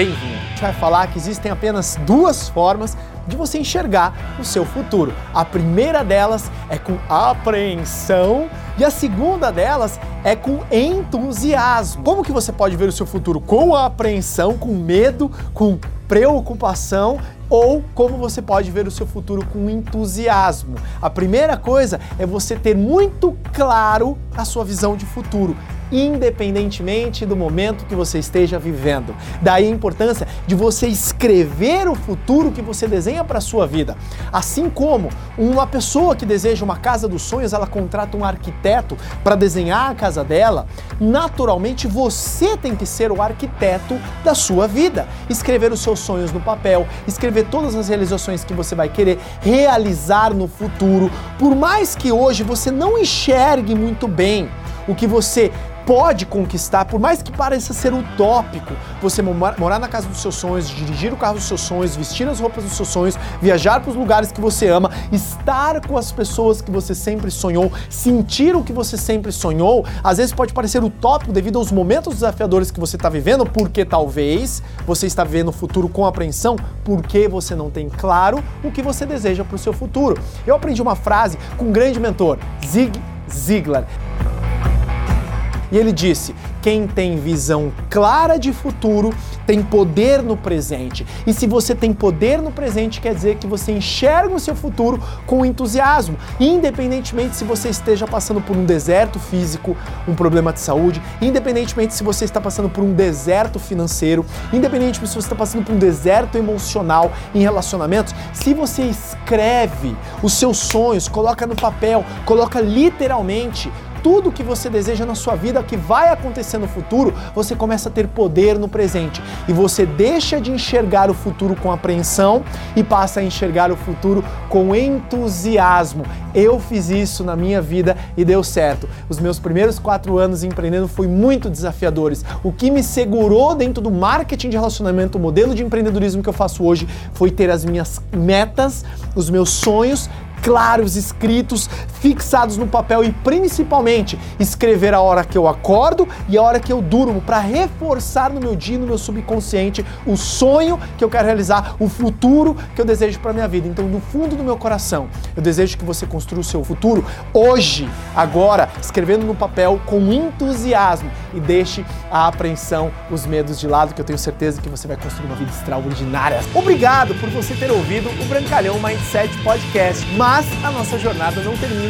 Bem-vindo! A gente vai falar que existem apenas duas formas de você enxergar o seu futuro. A primeira delas é com apreensão e a segunda delas é com entusiasmo. Como que você pode ver o seu futuro? Com apreensão, com medo, com preocupação ou como você pode ver o seu futuro com entusiasmo. A primeira coisa é você ter muito claro a sua visão de futuro independentemente do momento que você esteja vivendo. Daí a importância de você escrever o futuro que você desenha para a sua vida. Assim como uma pessoa que deseja uma casa dos sonhos, ela contrata um arquiteto para desenhar a casa dela, naturalmente você tem que ser o arquiteto da sua vida. Escrever os seus sonhos no papel, escrever todas as realizações que você vai querer realizar no futuro. Por mais que hoje você não enxergue muito bem o que você pode conquistar, por mais que pareça ser utópico, você morar na casa dos seus sonhos, dirigir o carro dos seus sonhos, vestir as roupas dos seus sonhos, viajar para os lugares que você ama, estar com as pessoas que você sempre sonhou, sentir o que você sempre sonhou, às vezes pode parecer utópico devido aos momentos desafiadores que você está vivendo, porque talvez você está vivendo o futuro com apreensão, porque você não tem claro o que você deseja para o seu futuro. Eu aprendi uma frase com um grande mentor, Zig Ziglar. E ele disse: quem tem visão clara de futuro tem poder no presente. E se você tem poder no presente, quer dizer que você enxerga o seu futuro com entusiasmo, independentemente se você esteja passando por um deserto físico, um problema de saúde, independentemente se você está passando por um deserto financeiro, independentemente se você está passando por um deserto emocional em relacionamentos, se você escreve os seus sonhos, coloca no papel, coloca literalmente tudo que você deseja na sua vida que vai acontecer no futuro, você começa a ter poder no presente e você deixa de enxergar o futuro com apreensão e passa a enxergar o futuro com entusiasmo. Eu fiz isso na minha vida e deu certo. Os meus primeiros quatro anos empreendendo foi muito desafiadores. O que me segurou dentro do marketing de relacionamento, o modelo de empreendedorismo que eu faço hoje, foi ter as minhas metas, os meus sonhos claros, escritos, fixados no papel e principalmente escrever a hora que eu acordo e a hora que eu durmo para reforçar no meu dia, no meu subconsciente, o sonho que eu quero realizar, o futuro que eu desejo para minha vida. Então, no fundo do meu coração, eu desejo que você construa o seu futuro hoje, agora, escrevendo no papel com entusiasmo e deixe a apreensão, os medos de lado, que eu tenho certeza que você vai construir uma vida extraordinária. Obrigado por você ter ouvido o Brancalhão Mindset Podcast. Mas a nossa jornada não termina